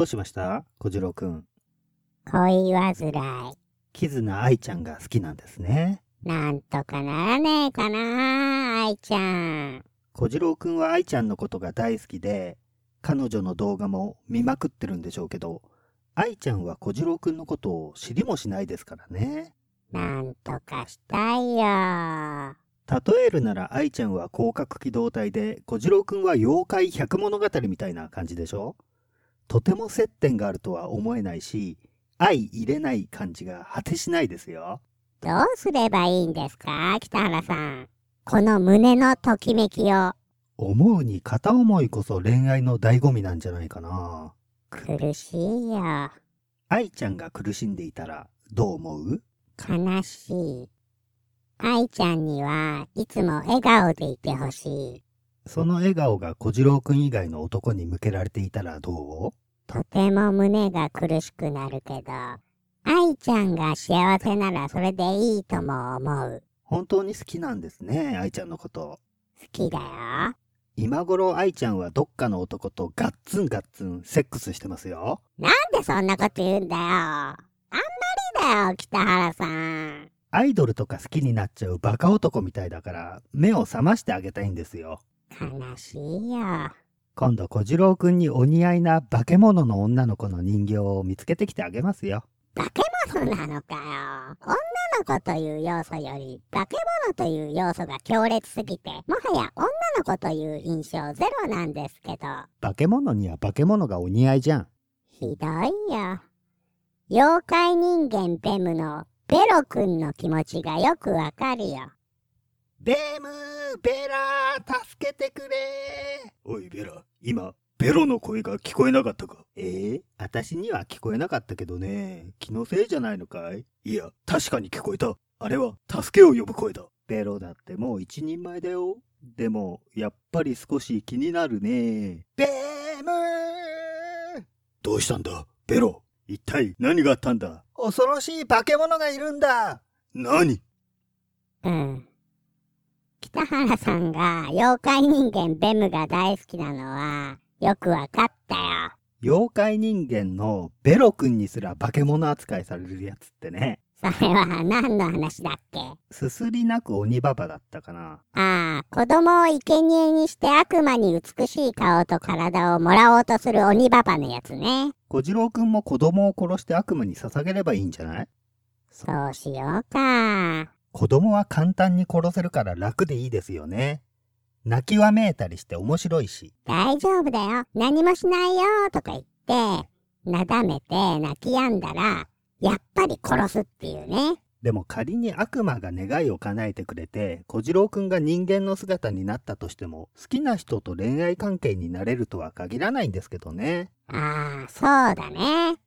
どうしました？小次郎くん。恋煩い。キズナ愛ちゃんが好きなんですね。なんとかならねえかな、愛ちゃん。小次郎くんは愛ちゃんのことが大好きで、彼女の動画も見まくってるんでしょうけど、愛ちゃんは小次郎くんのことを知りもしないですからね。なんとかしたいよ。例えるなら愛ちゃんは広角機動隊で小次郎くんは妖怪百物語みたいな感じでしょ？とても接点があるとは思えないし、相入れない感じが果てしないですよ。どうすればいいんですか、北原さん。この胸のときめきを。思うに片思いこそ恋愛の醍醐味なんじゃないかな。苦しいよ。愛ちゃんが苦しんでいたらどう思う？悲しい。愛ちゃんにはいつも笑顔でいてほしい。その笑顔が小次郎くん以外の男に向けられていたらどう？とても胸が苦しくなるけど、愛ちゃんが幸せならそれでいいとも思う。本当に好きなんですね、愛ちゃんのこと。好きだよ。今頃愛ちゃんはどっかの男とガッツンガッツンセックスしてますよ。なんでそんなこと言うんだよ。あんまりだよ、北原さん。アイドルとか好きになっちゃうバカ男みたいだから目を覚ましてあげたいんですよ。悲しいよ。今度小次郎くんにお似合いな化け物の女の子の人形を見つけてきてあげますよ。化け物なのかよ。女の子という要素より化け物という要素が強烈すぎて、もはや女の子という印象ゼロなんですけど。化け物には化け物がお似合いじゃん。ひどいよ。妖怪人間ベムのベロくんの気持ちがよくわかるよ。ベムベラ助けてくれおいベラ、今、ベロの声が聞こえなかったか？えー、私には聞こえなかったけどね。気のせいじゃないのかい？いや、確かに聞こえた。あれは助けを呼ぶ声だ。ベロだってもう一人前だよ。でも、やっぱり少し気になるね。ベムどうしたんだ？ベロ。一体何があったんだ？恐ろしい化け物がいるんだ何？うん。北原さんが妖怪人間ベムが大好きなのはよくわかったよ。妖怪人間のベロ君にすら化け物扱いされるやつってね。それは何の話だっけ？すすりなく鬼ババだったかな。ああ、子供を生贄にして悪魔に美しい顔と体をもらおうとする鬼ババのやつね。小次郎くんも子供を殺して悪魔に捧げればいいんじゃない？そうしようか。子供は簡単に殺せるから楽でいいですよね。泣きわめいたりして面白いし。大丈夫だよ。何もしないよとか言って、なだめて泣き止んだら、やっぱり殺すっていうね。でも仮に悪魔が願いを叶えてくれて、小次郎くんが人間の姿になったとしても、好きな人と恋愛関係になれるとは限らないんですけどね。ああ、そうだね。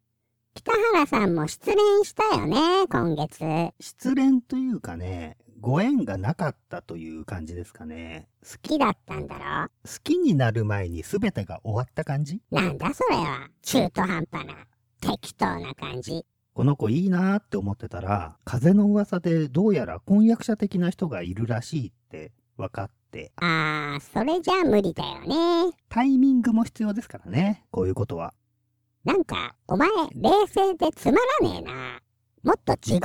北原さんも失恋したよね、今月。失恋というかね、ご縁がなかったという感じですかね。好きだったんだろ？好きになる前に全てが終わった感じ？なんだそれは。中途半端な。適当な感じ。この子いいなーって思ってたら、風の噂でどうやら婚約者的な人がいるらしいって分かって、ああ、それじゃ無理だよね。タイミングも必要ですからね、こういうことは。なんか、お前、冷静でつまらねえな。もっと地獄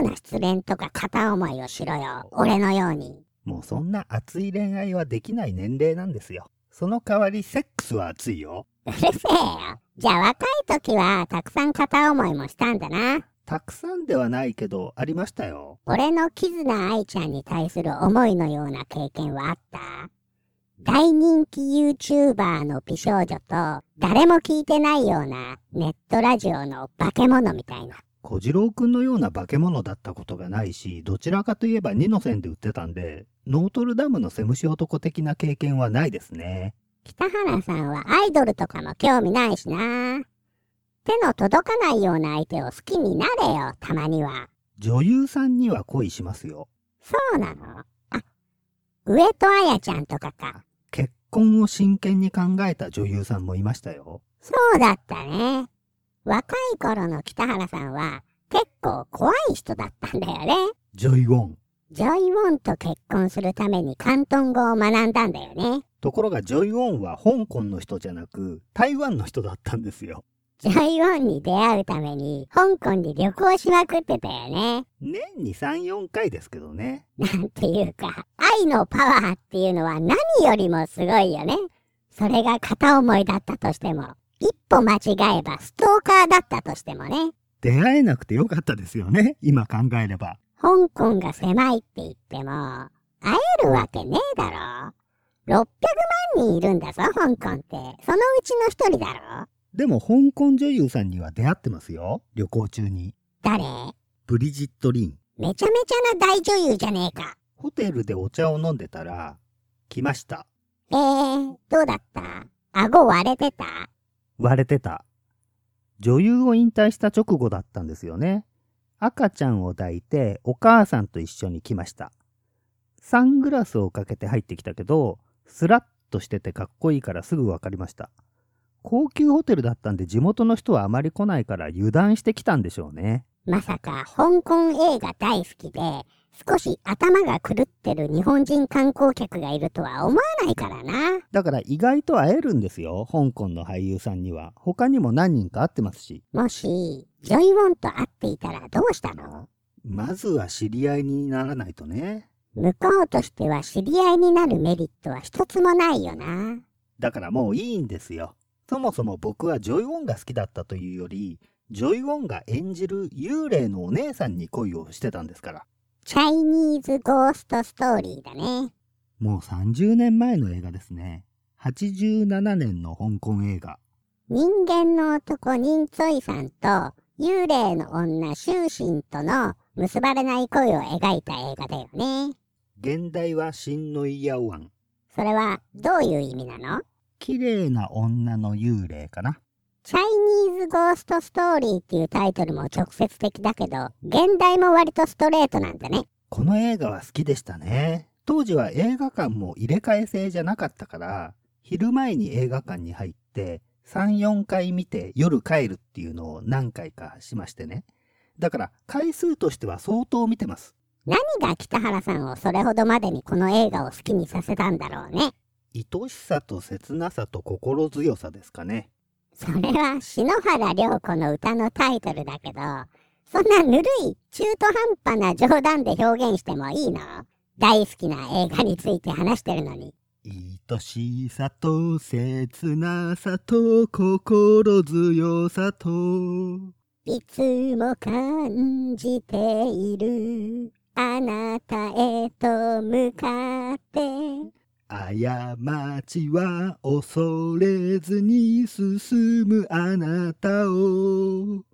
のような失恋とか片思いをしろよ。俺のように。もうそんな熱い恋愛はできない年齢なんですよ。その代わりセックスは熱いよ。うるせえよ。じゃあ若い時はたくさん片思いもしたんだな。たくさんではないけど、ありましたよ。俺のキズナ愛ちゃんに対する思いのような経験はあった？大人気 YouTuber の美少女と誰も聞いてないようなネットラジオの化け物みたいな。小次郎くんのような化け物だったことがないし、どちらかといえば2の線で売ってたんで、ノートルダムのセムシ男的な経験はないですね。北原さんはアイドルとかも興味ないしな。手の届かないような相手を好きになれよ、たまには。女優さんには恋しますよ。そうなの？あ、上戸彩ちゃんとかか。結婚を真剣に考えた女優さんもいましたよ。そうだったね。若い頃の北原さんは結構怖い人だったんだよね。ジョイ・ウォン。ジョイ・ウォンと結婚するために広東語を学んだんだよね。ところがジョイ・ウォンは香港の人じゃなく、台湾の人だったんですよ。ジョイオンに出会うために香港に旅行しまくってたよね。年に3、4回ですけどね。なんていうか、愛のパワーっていうのは何よりもすごいよね。それが片思いだったとしても、一歩間違えばストーカーだったとしてもね。出会えなくてよかったですよね。今考えれば。香港が狭いって言っても、会えるわけねえだろ。600万人いるんだぞ、香港って。そのうちの一人だろ。でも香港女優さんには出会ってますよ。旅行中に。誰？ブリジット・リン。めちゃめちゃな大女優じゃねえか。ホテルでお茶を飲んでたら、来ました。えー、どうだった？顎割れてた？割れてた。女優を引退した直後だったんですよね。赤ちゃんを抱いてお母さんと一緒に来ました。サングラスをかけて入ってきたけど、スラッとしててかっこいいからすぐわかりました。高級ホテルだったんで地元の人はあまり来ないから油断してきたんでしょうね。まさか香港映画大好きで、少し頭が狂ってる日本人観光客がいるとは思わないからな。だから意外と会えるんですよ、香港の俳優さんには。他にも何人か会ってますし。もし、ジョイウォンと会っていたらどうしたの？まずは知り合いにならないとね。向こうとしては知り合いになるメリットは一つもないよな。だからもういいんですよ。そもそも僕はジョイ・ウォンが好きだったというより、ジョイ・ウォンが演じる幽霊のお姉さんに恋をしてたんですから。チャイニーズゴーストストーリーだね。もう30年前の映画ですね。87年の香港映画。人間の男ニンツォイさんと幽霊の女シュウシンとの結ばれない恋を描いた映画だよね。現代は新ノイヤオワン。それはどういう意味なの？綺麗な女の幽霊かな。チャイニーズゴーストストーリーっていうタイトルも直接的だけど、現代も割とストレートなんだね。この映画は好きでしたね。当時は映画館も入れ替え制じゃなかったから、昼前に映画館に入って、3、4回見て夜帰るっていうのを何回かしましてね。だから回数としては相当見てます。何が北原さんをそれほどまでにこの映画を好きにさせたんだろうね。愛しさと切なさと心強さですかね。それは篠原涼子の歌のタイトルだけど、そんなぬるい中途半端な冗談で表現してもいいの？大好きな映画について話してるのに。愛しさと切なさと心強さといつも感じているあなたへと向かって過ちは恐れずに進むあなたを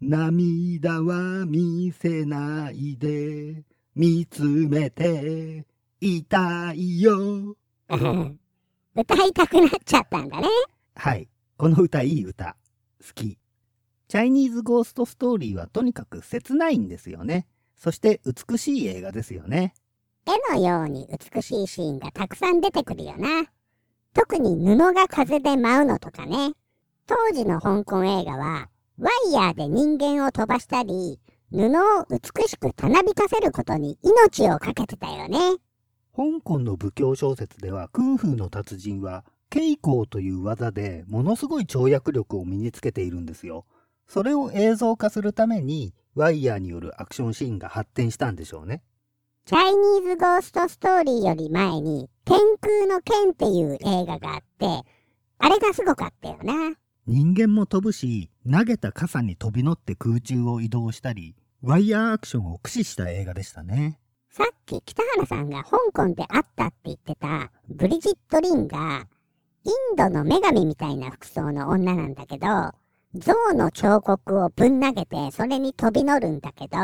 涙は見せないで見つめていたいよ。歌いたくなっちゃったんだね。はい。この歌いい歌。好き。チャイニーズゴーストストーリーはとにかく切ないんですよね。そして美しい映画ですよね。絵のように美しいシーンがたくさん出てくるよな。特に布が風で舞うのとかね。当時の香港映画は、ワイヤーで人間を飛ばしたり、布を美しくたなびかせることに命をかけてたよね。香港の武教小説では、クンフーの達人は、稽古という技でものすごい跳躍力を身につけているんですよ。それを映像化するために、ワイヤーによるアクションシーンが発展したんでしょうね。チャイニーズゴーストストーリーより前に、天空の剣っていう映画があって、あれがすごかったよな。人間も飛ぶし、投げた傘に飛び乗って空中を移動したり、ワイヤーアクションを駆使した映画でしたね。さっき北原さんが香港で会ったって言ってたブリジット・リンが、インドの女神みたいな服装の女なんだけど、象の彫刻をぶん投げてそれに飛び乗るんだけど、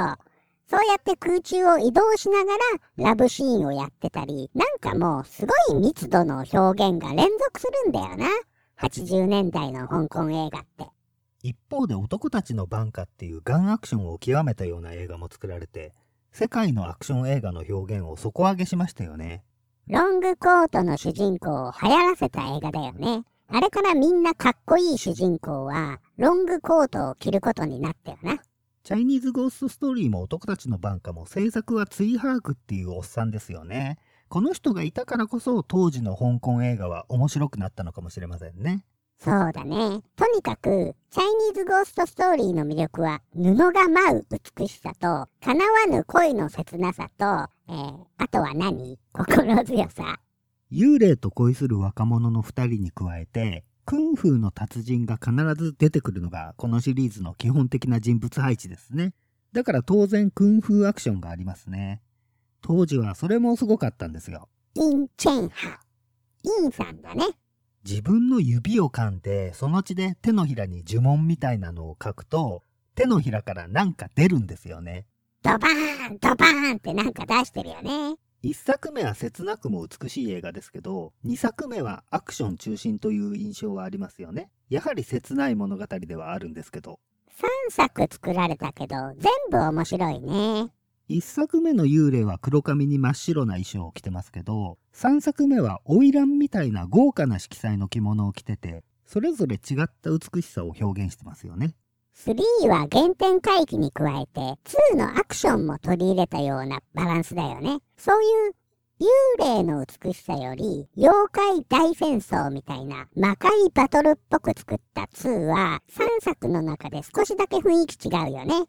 そうやって空中を移動しながらラブシーンをやってたり、なんかもうすごい密度の表現が連続するんだよな。80年代の香港映画って。一方で男たちのバンカっていうガンアクションを極めたような映画も作られて、世界のアクション映画の表現を底上げしましたよね。ロングコートの主人公を流行らせた映画だよね。あれからみんなかっこいい主人公は、ロングコートを着ることになったよな。チャイニーズゴーストストーリーも男たちのバンカも制作はツイハークっていうおっさんですよね。この人がいたからこそ当時の香港映画は面白くなったのかもしれませんね。そうだね。とにかく、チャイニーズゴーストストーリーの魅力は、布が舞う美しさと、叶わぬ恋の切なさと、えー、あとは何？心強さ。幽霊と恋する若者の二人に加えて、クンフーの達人が必ず出てくるのがこのシリーズの基本的な人物配置ですね。だから当然クンフーアクションがありますね。当時はそれもすごかったんですよ。イン・チェンハ。インさんだね。自分の指を噛んで、その血で手のひらに呪文みたいなのを書くと、手のひらからなんか出るんですよね。ドバーンドバーンってなんか出してるよね。一作目は切なくも美しい映画ですけど、二作目はアクション中心という印象はありますよね。やはり切ない物語ではあるんですけど。三作作られたけど、全部面白いね。一作目の幽霊は黒髪に真っ白な衣装を着てますけど、三作目は花魁みたいな豪華な色彩の着物を着てて、それぞれ違った美しさを表現してますよね。3は原点回帰に加えて2のアクションも取り入れたようなバランスだよね。そういう幽霊の美しさより妖怪大戦争みたいな魔界バトルっぽく作った2は3作の中で少しだけ雰囲気違うよね。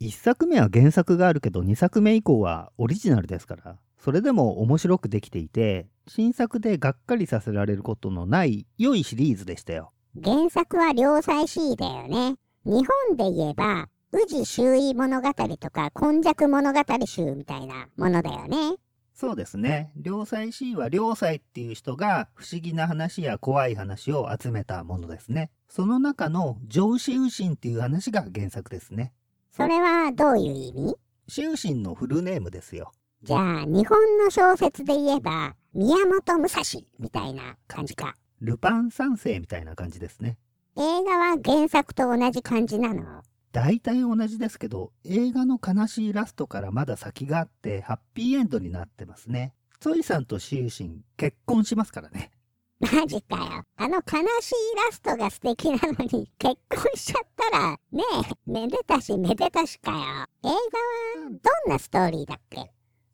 1作目は原作があるけど2作目以降はオリジナルですからそれでも面白くできていて新作でがっかりさせられることのない良いシリーズでしたよ原作は良妻 C だよね日本で言えば、宇治周囲物語とか、今昔物語集みたいなものだよね。そうですね。良妻 C は良妻っていう人が不思議な話や怖い話を集めたものですね。その中の上司右心っていう話が原作ですね。それはどういう意味？終心のフルネームですよ。じゃあ、日本の小説で言えば、宮本武蔵みたいな感じか。ルパン三世みたいな感じですね。映画は原作と同じ感じなの？大体同じですけど、映画の悲しいラストからまだ先があって、ハッピーエンドになってますね。ツォイさんとシュウシン、結婚しますからね。マジかよ。あの悲しいラストが素敵なのに、結婚しちゃったら、ねえ、めでたしめでたしかよ。映画は、どんなストーリーだっけ？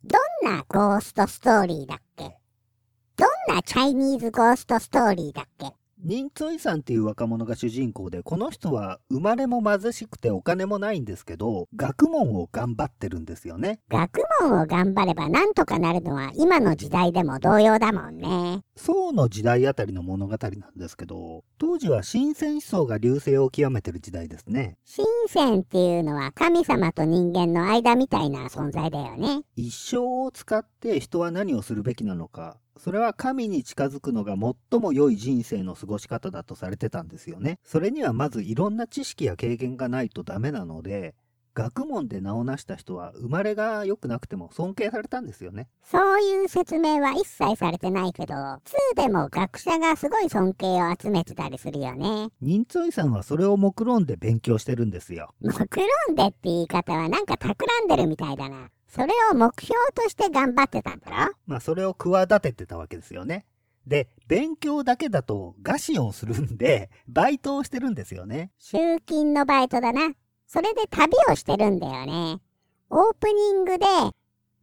どんなゴーストストーリーだっけ？どんなチャイニーズゴーストストーリーだっけ？ニンツォイさんっていう若者が主人公で、この人は生まれも貧しくてお金もないんですけど、学問を頑張ってるんですよね。学問を頑張ればなんとかなるのは今の時代でも同様だもんね。宋の時代あたりの物語なんですけど、当時は新鮮思想が流星を極めてる時代ですね。新鮮っていうのは神様と人間の間みたいな存在だよね。一生を使って人は何をするべきなのか、それは神に近づくのが最も良い人生の過ごし方だとされてたんですよね。それにはまずいろんな知識や経験がないとダメなので、学問で名を成した人は生まれが良くなくても尊敬されたんですよね。そういう説明は一切されてないけど、2でも学者がすごい尊敬を集めてたりするよね。ニンツォイさんはそれを目論んで勉強してるんですよ。目論んでって言い方はなんか企んでるみたいだな。それを目標として頑張ってたんだろ？まあそれを企ててたわけですよね。で、勉強だけだと餓死をするんで、バイトをしてるんですよね。集金のバイトだな。それで旅をしてるんだよね。オープニングで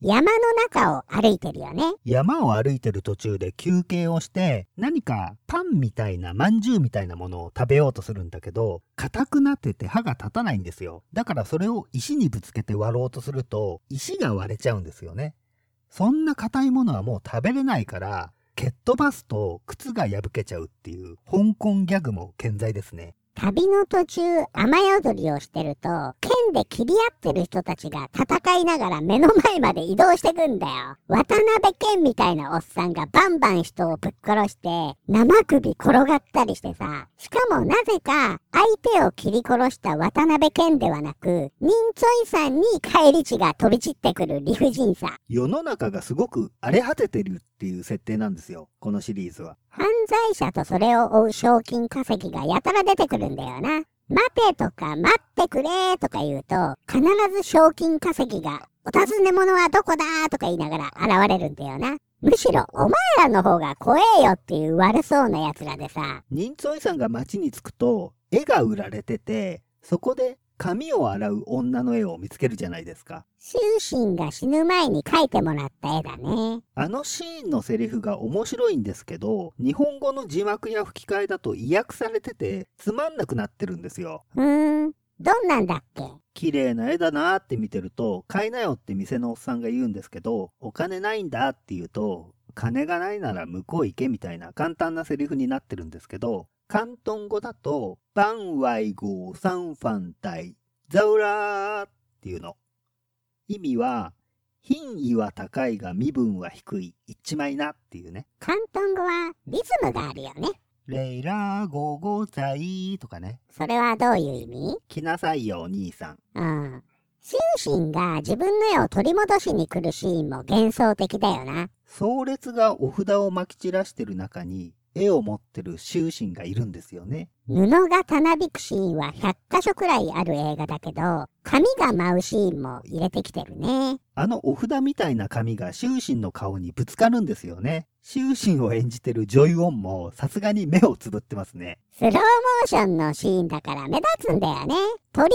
山の中を歩いてるよね。山を歩いてる途中で休憩をして、何かパンみたいな、饅頭みたいなものを食べようとするんだけど、硬くなってて歯が立たないんですよ。だからそれを石にぶつけて割ろうとすると、石が割れちゃうんですよね。そんな硬いものはもう食べれないから、蹴っ飛ばすと靴が破けちゃうっていう香港ギャグも健在ですね。旅の途中、雨宿りをしてると、剣で切り合ってる人たちが戦いながら目の前まで移動してくんだよ。渡辺剣みたいなおっさんがバンバン人をぶっ殺して、生首転がったりしてさ、しかもなぜか、相手を切り殺した渡辺剣ではなく、人ツイさんに帰り血が飛び散ってくる理不尽さ。世の中がすごく荒れ果ててるっていう設定なんですよ。このシリーズは。犯罪者とそれを追う賞金稼ぎがやたら出てくるんだよな。待てとか待ってくれとか言うと、必ず賞金稼ぎが、お尋ね者はどこだとか言いながら現れるんだよな。むしろお前らの方が怖えよっていう悪そうな奴らでさ。ニンツォイさんが街に着くと、絵が売られてて、そこで髪を洗う女の絵を見つけるじゃないですか。終身が死ぬ前に描いてもらった絵だね。あのシーンのセリフが面白いんですけど、日本語の字幕や吹き替えだと意訳されてて、つまんなくなってるんですよ。うーん、どんなんだっけ？綺麗な絵だなって見てると、買いなよって店のおっさんが言うんですけど、お金ないんだって言うと、金がないなら向こう行けみたいな簡単なセリフになってるんですけど、広東語だと、バンワイゴーサンファンタイ、ザウラーっていうの。意味は、品位は高いが身分は低い、一枚なっていうね。広東語はリズムがあるよね。レイラーゴーゴーザイとかね。それはどういう意味？来なさいよ、お兄さん。うん。終身が自分の絵を取り戻しに来るシーンも幻想的だよな。壮烈がお札をまき散らしてる中に、絵を持ってる終身がいるんですよね。布がたなびくシーンは100箇所くらいある映画だけど、紙が舞うシーンも入れてきてるね。あのお札みたいな紙が終身の顔にぶつかるんですよね。終身を演じてるジョイオンもさすがに目をつぶってますね。スローモーションのシーンだから目立つんだよね。撮り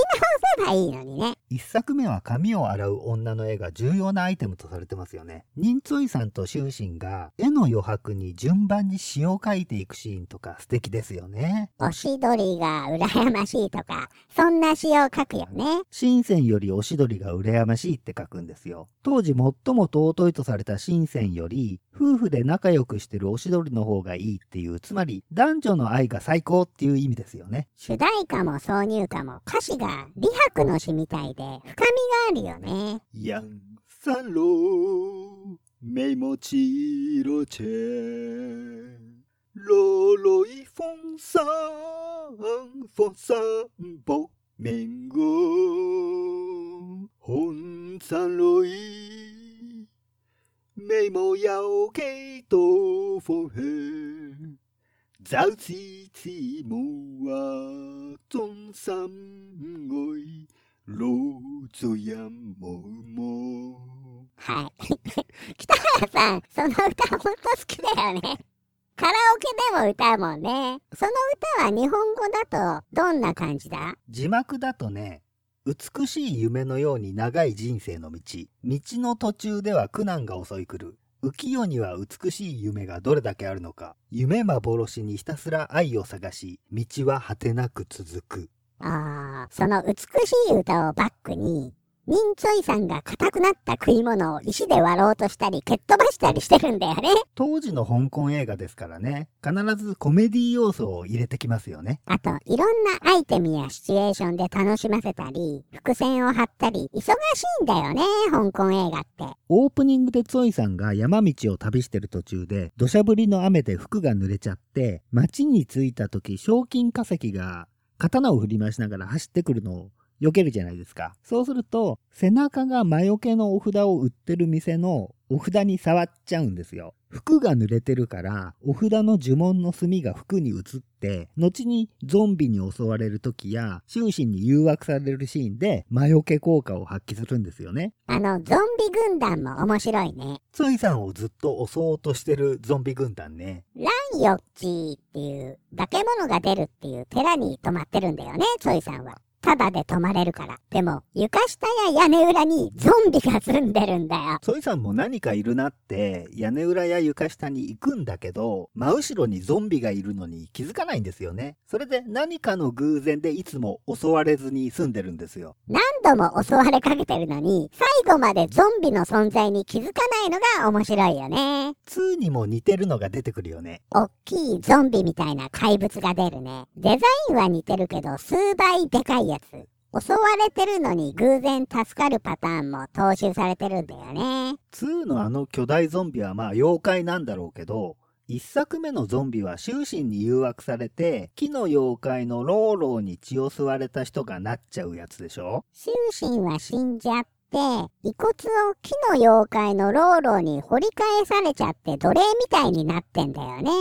直せばいいのにね。一作目は髪を洗う女の絵が重要なアイテムとされてますよね。ニンツォイさんと終身が絵の余白に順番に詩を書いていくシーンとか素敵ですよね。おしどりが羨ましいとか、そんな詩を書くよね。深センよりおしどりが羨ましいって書くんですよ。当時最も尊いとされた深センより、夫婦で仲良くしてるおしどりの方がいいっていう、つまり男女の愛が最高っていう意味ですよね。主題歌も挿入歌も歌詞が美白の詩みたいで深みがあるよね。杨三楼美梦起落前，落落一风霜，风霜不明个，红三楼一美梦要给多风黑。早知知無啊，終心愛，老做人無夢。はい。北原さん、その歌ほんと好きだよね。カラオケでも歌うもんね。その歌は日本語だとどんな感じだ？字幕だとね、美しい夢のように長い人生の道。道の途中では苦難が襲い来る。浮世には美しい夢がどれだけあるのか。夢幻にひたすら愛を探し、道は果てなく続く。ああ、その美しい歌をバックに、ニンチョイさんが硬くなった食い物を石で割ろうとしたり蹴っ飛ばしたりしてるんだよね。当時の香港映画ですからね、必ずコメディ要素を入れてきますよね。あと、いろんなアイテムやシチュエーションで楽しませたり、伏線を張ったり、忙しいんだよね、香港映画って。オープニングでツォイさんが山道を旅してる途中で、土砂降りの雨で服が濡れちゃって、街に着いた時、賞金化石が刀を振り回しながら走ってくるのを避けるじゃないですか。そうすると、背中が魔除けのお札を売ってる店のお札に触っちゃうんですよ。服が濡れてるから、お札の呪文の墨が服に移って、後にゾンビに襲われる時や、終身に誘惑されるシーンで魔除け効果を発揮するんですよね。あの、ゾンビ軍団も面白いね。ツイさんをずっと襲おうとしてるゾンビ軍団ね。ランヨッチーっていう、化け物が出るっていう寺に泊まってるんだよね、チョイさんは。ただで泊まれるから。でも、床下や屋根裏にゾンビが住んでるんだよ。ソイさんも何かいるなって屋根裏や床下に行くんだけど、真後ろにゾンビがいるのに気づかないんですよね。それで何かの偶然でいつも襲われずに済んでるんですよ。何度も襲われかけてるのに、最後までゾンビの存在に気づかないのが面白いよね。2にも似てるのが出てくるよね。おっきいゾンビみたいな怪物が出るね。デザインは似てるけど、数倍でかいやつ。襲われてるのに偶然助かるパターンも踏襲されてるんだよね。2のあの巨大ゾンビはまあ妖怪なんだろうけど、一作目のゾンビは終身に誘惑されて、木の妖怪のローローに血を吸われた人がなっちゃうやつでしょ？終身は死んじゃって、遺骨を木の妖怪のローローに掘り返されちゃって奴隷みたいになってんだよね。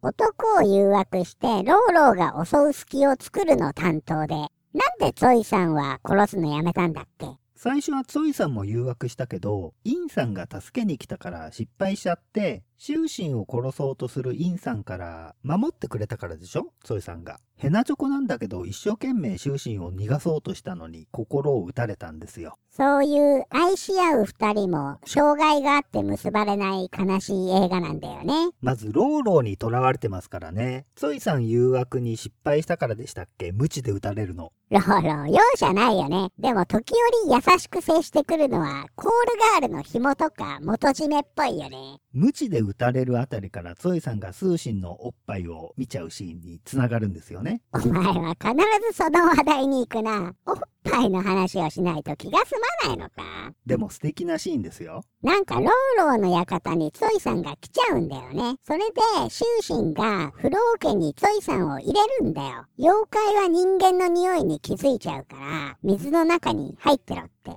男を誘惑してローローが襲う隙を作るの担当で、なんでツォイさんは殺すのやめたんだっけ？最初はツォイさんも誘惑したけど、インさんが助けに来たから失敗しちゃって、シュウシンを殺そうとするインさんから守ってくれたからでしょ？ツォイさんが。ヘナチョコなんだけど一生懸命シュウシンを逃がそうとしたのに心を打たれたんですよ。そういう愛し合う二人も障害があって結ばれない悲しい映画なんだよね。まずローローに囚われてますからね。ソイさん誘惑に失敗したからでしたっけ？無知で撃たれるの。ローロー、容赦ないよね。でも時折優しく接してくるのはコールガールの紐とか元締めっぽいよね。無知で撃たれるあたりからツォイさんがスーシンのおっぱいを見ちゃうシーンにつながるんですよね。お前は必ずその話題に行くな。おっぱいの話をしないと気が済まないのか。でも素敵なシーンですよ。なんかローローの館にツォイさんが来ちゃうんだよね。それで、シュウシンが不老家にツォイさんを入れるんだよ。妖怪は人間の匂いに気づいちゃうから、水の中に入ってろって。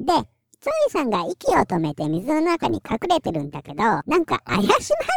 で、ツォイさんが息を止めて水の中に隠れてるんだけど、なんか怪しま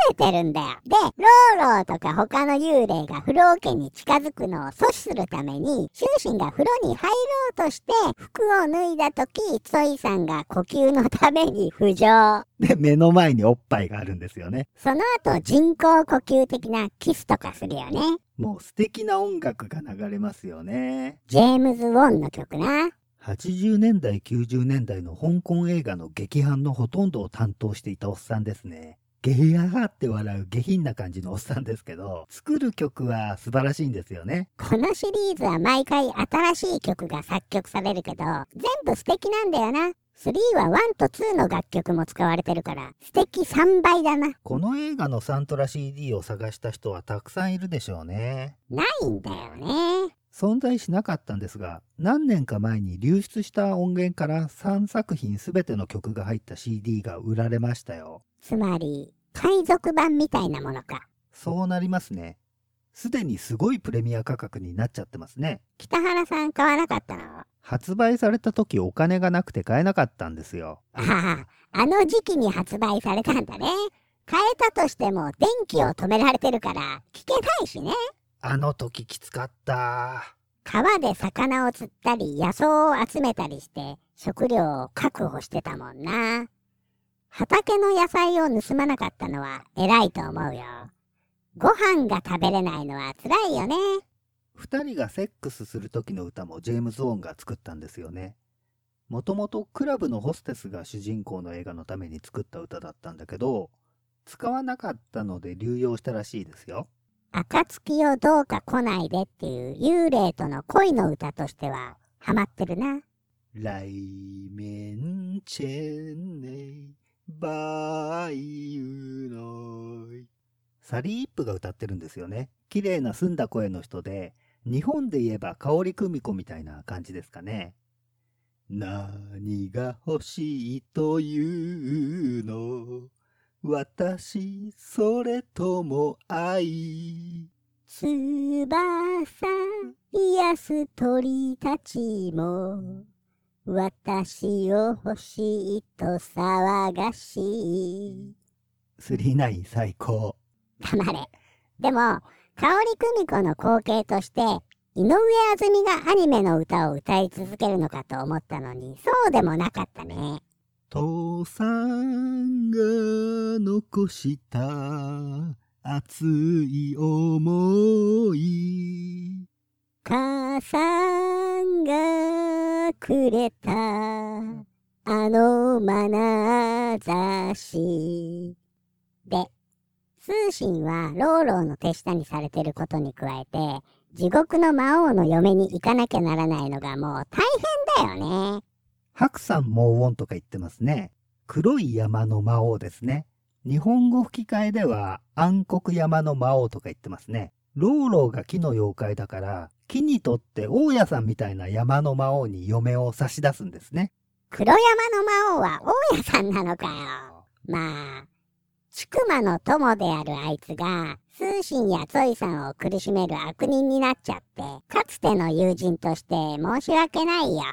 れてるんだよ。で、ローローとか他の幽霊が不老家に近づくのを阻止するために、シュウシンが風呂に入ろうとして、服を脱いだ時、ツォイさんが呼吸のために浮上。で、目の前におっぱいがあるんですよね。その後、人工呼吸的なキスとかするよね。もう素敵な音楽が流れますよね。ジェームズ・ウォンの曲な。80年代90年代の香港映画の劇伴のほとんどを担当していたおっさんですね。ゲヘハハって笑う下品な感じのおっさんですけど、作る曲は素晴らしいんですよね。このシリーズは毎回新しい曲が作曲されるけど、全部素敵なんだよな。3は1と2の楽曲も使われてるから、素敵3倍だな。この映画のサントラ CD を探した人はたくさんいるでしょうね。ないんだよね。存在しなかったんですが、何年か前に流出した音源から3作品すべての曲が入った CD が売られましたよ。つまり、海賊版みたいなものか。そうなりますね。すでにすごいプレミア価格になっちゃってますね。北原さん買わなかったの？発売された時お金がなくて買えなかったんですよ。ああ、あの時期に発売されたんだね。買えたとしても電気を止められてるから聞けないしね。あの時きつかった。川で魚を釣ったり野草を集めたりして食料を確保してたもんな。畑の野菜を盗まなかったのは偉いと思うよ。ご飯が食べれないのは辛いよね。二人がセックスする時の歌もジェームズ・オーンが作ったんですよね。もともとクラブのホステスが主人公の映画のために作った歌だったんだけど、使わなかったので流用したらしいですよ。暁をどうか来ないでっていう幽霊との恋の歌としてはハマってるな。来面チェンネイバイウノイサリー・イップが歌ってるんですよね。綺麗な澄んだ声の人で、日本で言えば香織久美子みたいな感じですかね。何が欲しいというの？私、それとも愛。翼癒す鳥たちも私を欲しいと騒がしスリーナイン最高。黙れ。でも、香織久美子の後継として、井上あずみがアニメの歌を歌い続けるのかと思ったのに、そうでもなかったね。父さんが残した熱い思い。母さんがくれた、あの眼差し。で、通信はローローの手下にされてることに加えて、地獄の魔王の嫁に行かなきゃならないのがもう大変だよね。白山猛音とか言ってますね。黒い山の魔王ですね。日本語吹き替えでは暗黒山の魔王とか言ってますね。ローローが木の妖怪だから、木にとって大家さんみたいな山の魔王に嫁を差し出すんですね。黒山の魔王は大家さんなのかよ。まあ、ちくまの友であるあいつが、通信やゾイさんを苦しめる悪人になっちゃって、かつての友人として申し訳ないよ。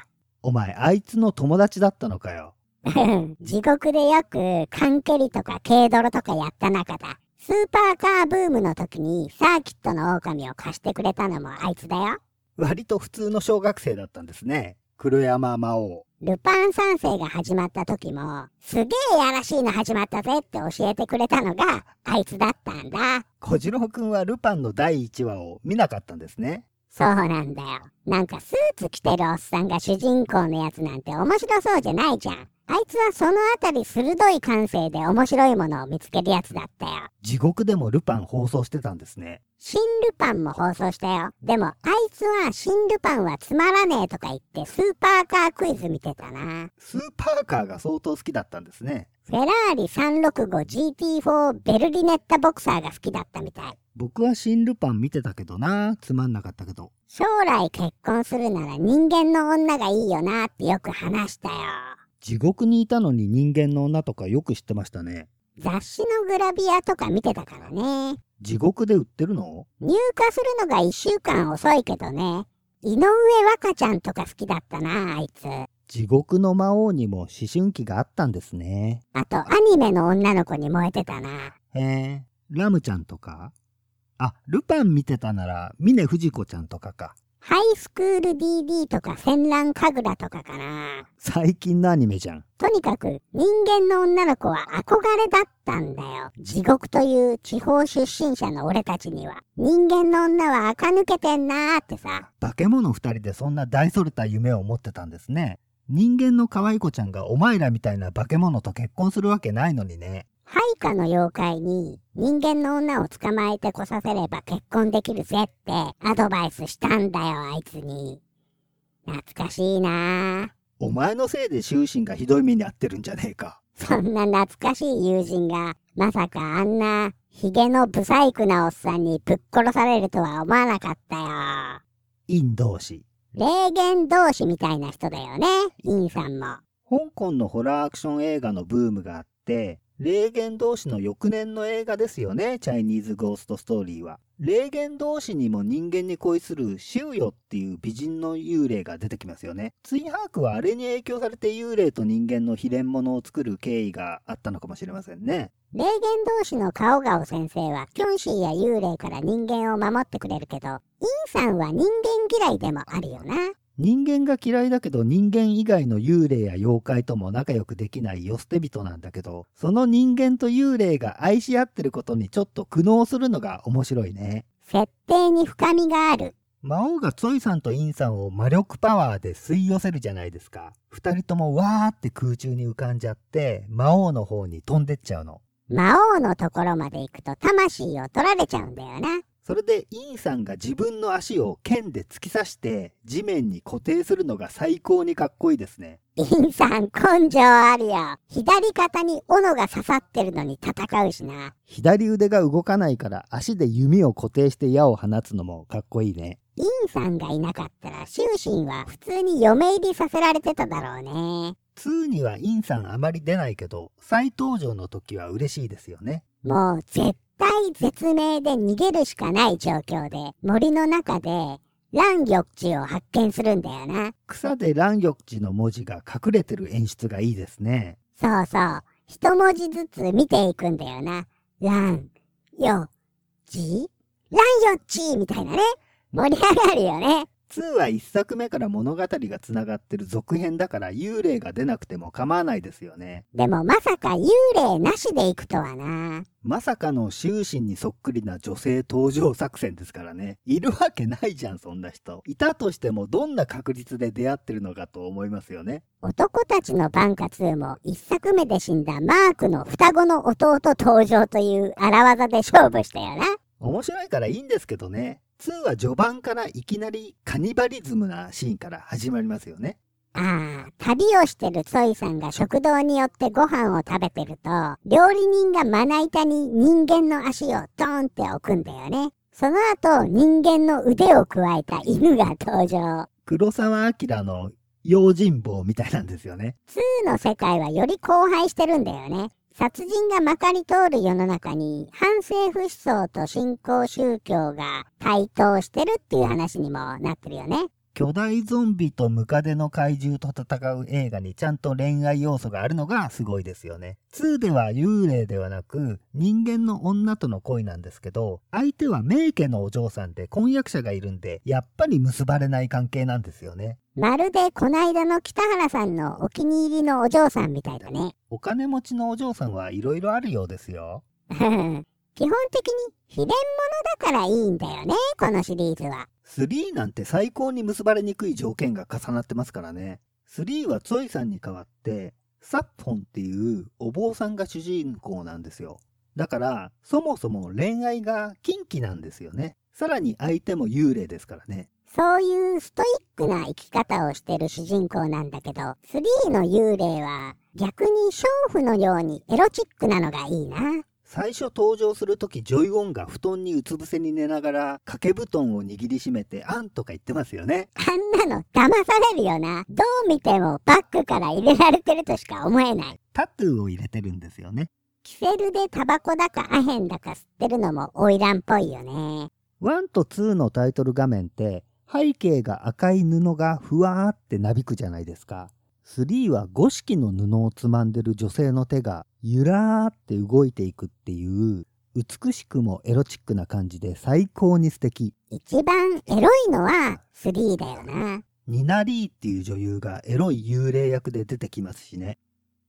お前、あいつの友達だったのかよ。地獄でよく缶蹴りとか軽泥とかやった中だ。スーパーカーブームの時にサーキットの狼を貸してくれたのもあいつだよ。割と普通の小学生だったんですね。黒山魔王。ルパン三世が始まった時も、すげえやらしいの始まったぜって教えてくれたのが、あいつだったんだ。小次郎くんはルパンの第1話を見なかったんですね。そうなんだよ。なんかスーツ着てるおっさんが主人公のやつなんて面白そうじゃないじゃん。あいつはそのあたり鋭い感性で面白いものを見つけるやつだったよ。地獄でもルパン放送してたんですね。新ルパンも放送したよ。でもあいつは新ルパンはつまらねえとか言ってスーパーカークイズ見てたな。スーパーカーが相当好きだったんですね。フェラーリ 365GT4 ベルリネッタボクサーが好きだったみたい。僕は新ルパン見てたけどな。つまんなかったけど。将来結婚するなら人間の女がいいよなってよく話したよ。地獄にいたのに人間の女とかよく知ってましたね。雑誌のグラビアとか見てたからね。地獄で売ってるの？入荷するのが一週間遅いけどね。井上若ちゃんとか好きだったな、あいつ。地獄の魔王にも思春期があったんですね。あと、アニメの女の子に燃えてたな。へえ、ラムちゃんとか？あ、ルパン見てたなら、峰不二子ちゃんとかか。ハイスクール DD とか戦乱神楽とかかな。最近のアニメじゃん。とにかく人間の女の子は憧れだったんだよ。地獄という地方出身者の俺たちには。人間の女は垢抜けてんなーってさ。化け物二人でそんな大それた夢を持ってたんですね。人間の可愛い子ちゃんがお前らみたいな化け物と結婚するわけないのにね。配下の妖怪に人間の女を捕まえてこさせれば結婚できるぜってアドバイスしたんだよ、あいつに。懐かしいなお前のせいで終身がひどい目に遭ってるんじゃねえか。そんな懐かしい友人が、まさかあんなヒゲのブサイクなおっさんにぶっ殺されるとは思わなかったよ。陰同士。霊言同士みたいな人だよね、インさんも。香港のホラーアクション映画のブームがあって、霊言同士の翌年の映画ですよね、チャイニーズゴーストストーリーは。霊言同士にも人間に恋するシウヨっていう美人の幽霊が出てきますよね。ツインハークはあれに影響されて幽霊と人間の秘伝物を作る経緯があったのかもしれませんね。霊言同士の顔顔先生はキョンシーや幽霊から人間を守ってくれるけど、インさんは人間嫌いでもあるよな。人間が嫌いだけど人間以外の幽霊や妖怪とも仲良くできない世捨て人なんだけど、その人間と幽霊が愛し合ってることにちょっと苦悩するのが面白いね。設定に深みがある。魔王がツォイさんとインさんを魔力パワーで吸い寄せるじゃないですか。二人ともわーって空中に浮かんじゃって、魔王の方に飛んでっちゃうの。魔王のところまで行くと魂を取られちゃうんだよな。それでインさんが自分の足を剣で突き刺して地面に固定するのが最高にかっこいいですね。インさん根性あるよ。左肩に斧が刺さってるのに戦うしな。左腕が動かないから足で弓を固定して矢を放つのもかっこいいね。インさんがいなかったら、シュウシンは普通に嫁入りさせられてただろうね。2にはインさんあまり出ないけど、再登場の時は嬉しいですよね。もう絶体絶命で逃げるしかない状況で、森の中で乱玉地を発見するんだよな。草で乱玉地の文字が隠れてる演出がいいですね。そうそう。一文字ずつ見ていくんだよな。乱、よ、ち乱よっちみたいなね。盛り上がるよね。2は1作目から物語が繋がってる続編だから幽霊が出なくても構わないですよね。でもまさか幽霊なしで行くとはな。まさかの終身にそっくりな女性登場作戦ですからね。いるわけないじゃん、そんな人。いたとしてもどんな確率で出会ってるのかと思いますよね。男たちのバンカ2も一作目で死んだマークの双子の弟登場という荒技で勝負したよな。面白いからいいんですけどね。2は序盤からいきなりカニバリズムなシーンから始まりますよね。ああ、旅をしてるツォイさんが食堂によってご飯を食べてると、料理人がまな板に人間の足をドーンって置くんだよね。その後、人間の腕を加えた犬が登場。黒澤明の用心棒みたいなんですよね。2の世界はより荒廃してるんだよね。殺人がまかり通る世の中に反政府思想と新興宗教が対等してるっていう話にもなってるよね。巨大ゾンビとムカデの怪獣と戦う映画にちゃんと恋愛要素があるのがすごいですよね。2では幽霊ではなく人間の女との恋なんですけど、相手は名家のお嬢さんで婚約者がいるんで、やっぱり結ばれない関係なんですよね。まるでこないだの北原さんのお気に入りのお嬢さんみたいだね。お金持ちのお嬢さんはいろいろあるようですよ。基本的に秘伝物だからいいんだよね、このシリーズは。3なんて最高に結ばれにくい条件が重なってますからね。3はツォイさんに代わって、サッフォンっていうお坊さんが主人公なんですよ。だから、そもそも恋愛が禁忌なんですよね。さらに相手も幽霊ですからね。そういうストイックな生き方をしてる主人公なんだけど、3の幽霊は逆に娼婦のようにエロチックなのがいいな。最初登場するときジョイオンが布団にうつ伏せに寝ながら掛け布団を握りしめてあんとか言ってますよね。あんなの騙されるよな。どう見てもバッグから入れられてるとしか思えない。タトゥーを入れてるんですよね。キセルでタバコだかアヘンだか吸ってるのも花魁っぽいよね。1と2のタイトル画面って背景が赤い布がふわーってなびくじゃないですか。3は五色の布をつまんでる女性の手がゆらーって動いていくっていう美しくもエロチックな感じで最高に素敵。一番エロいのは3だよな。ニナリーっていう女優がエロい幽霊役で出てきますしね。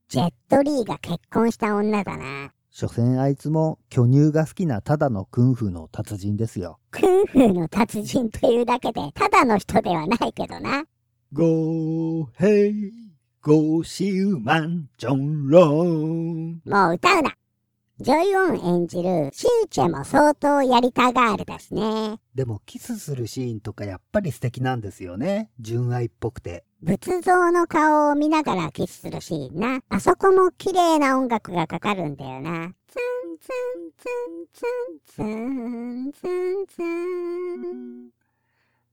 ジェットリーが結婚した女だな。所詮あいつも巨乳が好きなただのクンフーの達人ですよ。クンフーの達人というだけでただの人ではないけどな。Go hey, go シウマンジョンロン。もう歌うな。ジョイオン演じるシウチェも相当やりたガールだしね。でもキスするシーンとかやっぱり素敵なんですよね。純愛っぽくて。仏像の顔を見ながらキスするシーンな。あそこも綺麗な音楽がかかるんだよな。ツンツンツンツンツンツンツン。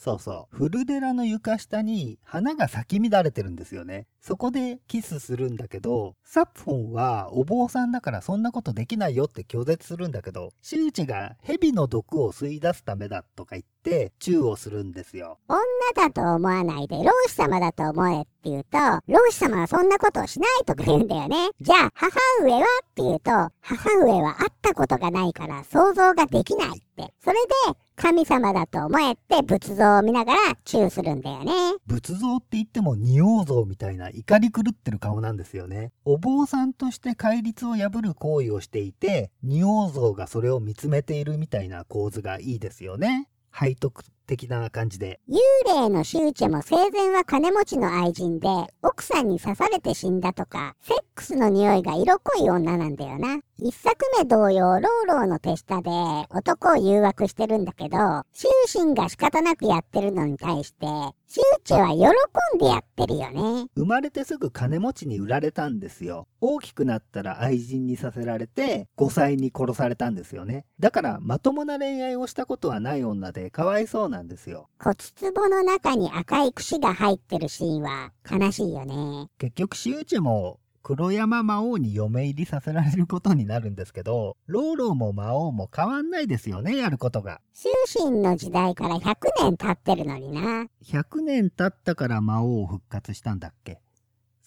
そうそう。フルデラの床下に花が咲き乱れてるんですよね。そこでキスするんだけど、サプフォンはお坊さんだからそんなことできないよって拒絶するんだけど、シウチが蛇の毒を吸い出すためだとか言って、チューをするんですよ。女だと思わないで、老子様だと思えって言うと、老子様はそんなことをしないとか言うんだよね。じゃあ、母上はって言うと、母上は会ったことがないから想像ができないって。それで、神様だと思えて仏像を見ながらチューするんだよね。仏像って言っても仁王像みたいな怒り狂ってる顔なんですよね。お坊さんとして戒律を破る行為をしていて、仁王像がそれを見つめているみたいな構図がいいですよね。背徳的な感じで。幽霊のシューチェも生前は金持ちの愛人で、奥さんに刺されて死んだとか、セックスの匂いが色濃い女なんだよな。一作目同様、ローローの手下で男を誘惑してるんだけど、シューシンが仕方なくやってるのに対して、シューチェは喜んでやってるよね。生まれてすぐ金持ちに売られたんですよ。大きくなったら愛人にさせられて、5歳に殺されたんですよね。だから、まともな恋愛をしたことはない女で、かわいそうなんですよ。骨壺の中に赤い櫛が入ってるシーンは悲しいよね。結局、シウチェも、黒山魔王に嫁入りさせられることになるんですけど、ローローも魔王も変わんないですよね、やることが。シューシンの時代から100年経ってるのにな。100年経ったから魔王を復活したんだっけ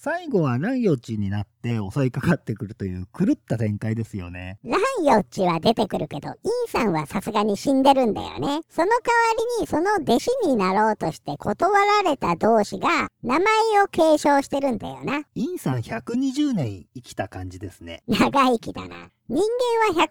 最後はライオッチになって襲いかかってくるという狂った展開ですよね。ライオッチは出てくるけど、インさんはさすがに死んでるんだよね。その代わりにその弟子になろうとして断られた同士が名前を継承してるんだよな。インさん120年生きた感じですね。長生きだな。人間は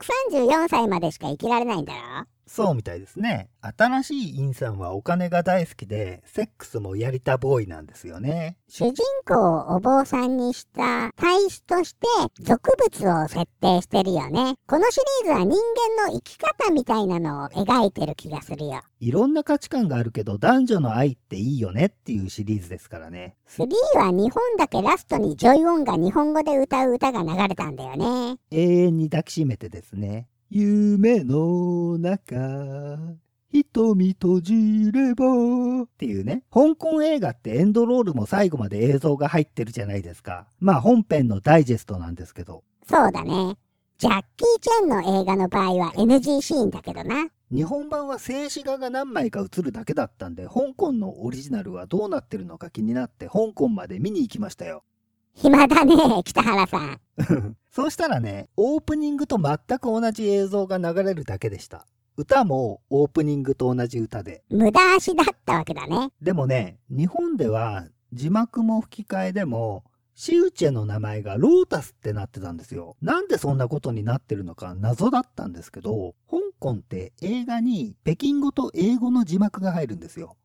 134歳までしか生きられないんだろ？そうみたいですね。新しいインさんはお金が大好きで、セックスもやりたボーイなんですよね。主人公をお坊さんにした体質として俗物を設定してるよね。このシリーズは人間の生き方みたいなのを描いてる気がするよ。いろんな価値観があるけど男女の愛っていいよねっていうシリーズですからね。3は日本だけラストにジョイオンが日本語で歌う歌が流れたんだよね。永遠に抱きしめてですね。夢の中、瞳閉じればっていうね。香港映画ってエンドロールも最後まで映像が入ってるじゃないですか。まあ本編のダイジェストなんですけど。そうだね。ジャッキー・チェンの映画の場合は NG シーンだけどな。日本版は静止画が何枚か映るだけだったんで、香港のオリジナルはどうなってるのか気になって香港まで見に行きましたよ。暇だね、北原さん。そうしたらね、オープニングと全く同じ映像が流れるだけでした。歌もオープニングと同じ歌で。無駄足だったわけだね。でもね、日本では字幕も吹き替えでも、シウチェの名前がロータスってなってたんですよ。なんでそんなことになってるのか謎だったんですけど、香港って映画に北京語と英語の字幕が入るんですよ。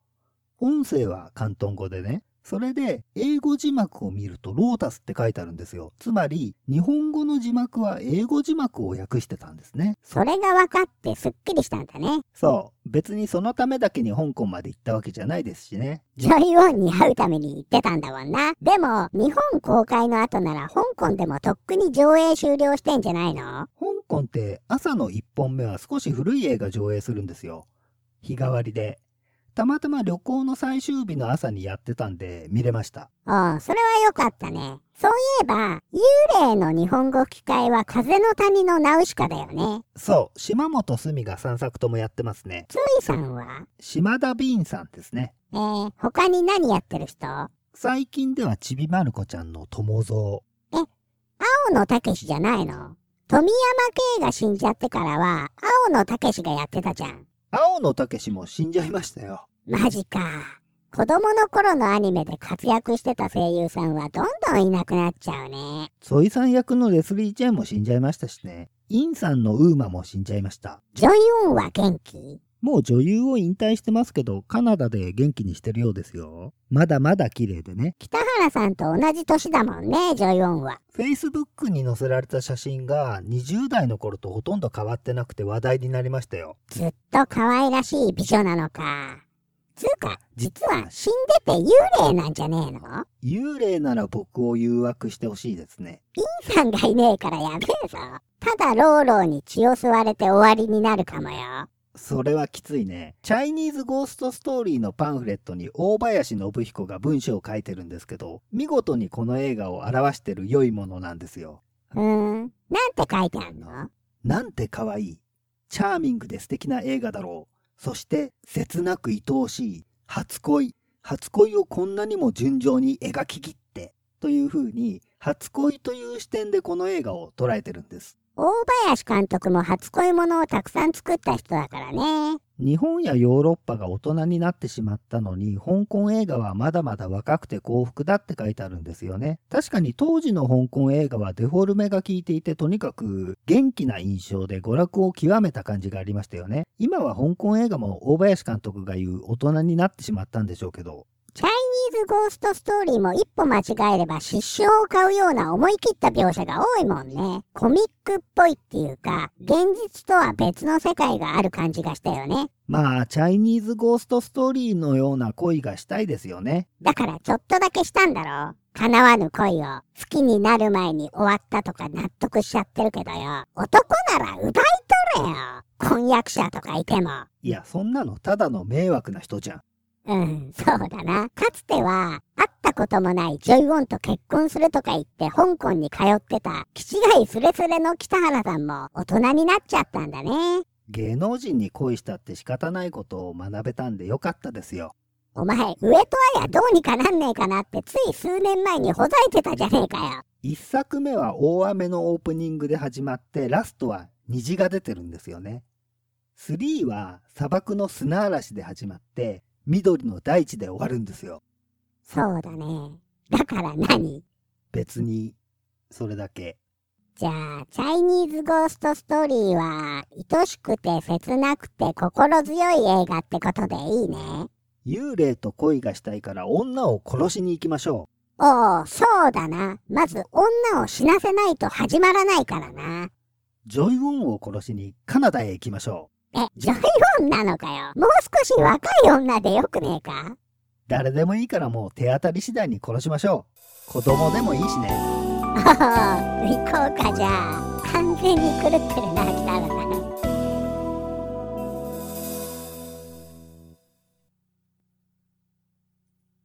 音声は広東語でね。それで、英語字幕を見るとロータスって書いてあるんですよ。つまり、日本語の字幕は英語字幕を訳してたんですね。それが分かってすっきりしたんだね。そう。別にそのためだけに香港まで行ったわけじゃないですしね。ジョイオンに会うために行ってたんだもんな。でも、日本公開の後なら香港でもとっくに上映終了してんじゃないの？香港って朝の1本目は少し古い映画上映するんですよ。日替わりで。たまたま旅行の最終日の朝にやってたんで見れました。おう、それはよかったね。そういえば、幽霊の日本語吹き替えは風の谷のナウシカだよね。そう、島本澄が3作ともやってますね。ついさんは？島田ビーンさんですね。えー、他に何やってる人？最近ではちびまる子ちゃんの友蔵。青野武じゃないの？富山圭が死んじゃってからは、青野武がやってたじゃん。青野武も死んじゃいましたよ。マジか。子供の頃のアニメで活躍してた声優さんはどんどんいなくなっちゃうね。ツォイさん役のレスリー・チェンも死んじゃいましたしね。インさんのウーマも死んじゃいました。ジョイオンは元気？もう女優を引退してますけど、カナダで元気にしてるようですよ。まだまだ綺麗でね。北原さんと同じ年だもんね、ジョンは。Facebook に載せられた写真が20代の頃とほとんど変わってなくて話題になりましたよ。ずっと可愛らしい美女なのか。つうか、実は死んでて幽霊なんじゃねえの？幽霊なら僕を誘惑してほしいですね。インさんがいねえからやべえぞ。ただローローに血を吸われて終わりになるかもよ。それはきついね。チャイニーズゴーストストーリーのパンフレットに大林信彦が文章を書いてるんですけど、見事にこの映画を表してる良いものなんですよ。うーん。なんて書いてあんの？なんて可愛い。チャーミングで素敵な映画だろう。そして、切なく愛おしい。初恋。初恋をこんなにも順調に描き切って。という風に、初恋という視点でこの映画を捉えてるんです。大林監督も初恋ものをたくさん作った人だからね。日本やヨーロッパが大人になってしまったのに、香港映画はまだまだ若くて幸福だって書いてあるんですよね。確かに当時の香港映画はデフォルメが効いていて、とにかく元気な印象で娯楽を極めた感じがありましたよね。今は香港映画も大林監督が言う大人になってしまったんでしょうけど、ニーズゴーストストーリーも一歩間違えれば失笑を買うような思い切った描写が多いもんね。コミックっぽいっていうか、現実とは別の世界がある感じがしたよね。まあ、チャイニーズゴーストストーリーのような恋がしたいですよね。だからちょっとだけしたんだろ叶わぬ恋を好きになる前に終わったとか納得しちゃってるけどよ。男なら奪い取れよ。婚約者とかいても。いや、そんなのただの迷惑な人じゃん。うん、そうだな。かつては、会ったこともないジョイウォンと結婚するとか言って香港に通ってた、気違いすれすれの北原さんも大人になっちゃったんだね。芸能人に恋したって仕方ないことを学べたんでよかったですよ。お前、上戸彩どうにかなんねえかなってつい数年前にほざいてたじゃねえかよ。一作目は大雨のオープニングで始まって、ラストは虹が出てるんですよね。3は砂漠の砂嵐で始まって、緑の大地で終わるんですよ。そうだね。だから何？別に、それだけ。じゃあ、チャイニーズゴーストストーリーは、愛しくて切なくて心強い映画ってことでいいね。幽霊と恋がしたいから女を殺しに行きましょおお、そうだな。まず女を死なせないと始まらないからな。う。ジョイウォンを殺しにカナダへ行きましょう。え、ジョイなのかよ。もう少し若い女でよくねえか？誰でもいいからもう手当たり次第に殺しましょう。子供でもいいしね。おお、行こうかじゃあ。完全に狂ってるな、北原さん。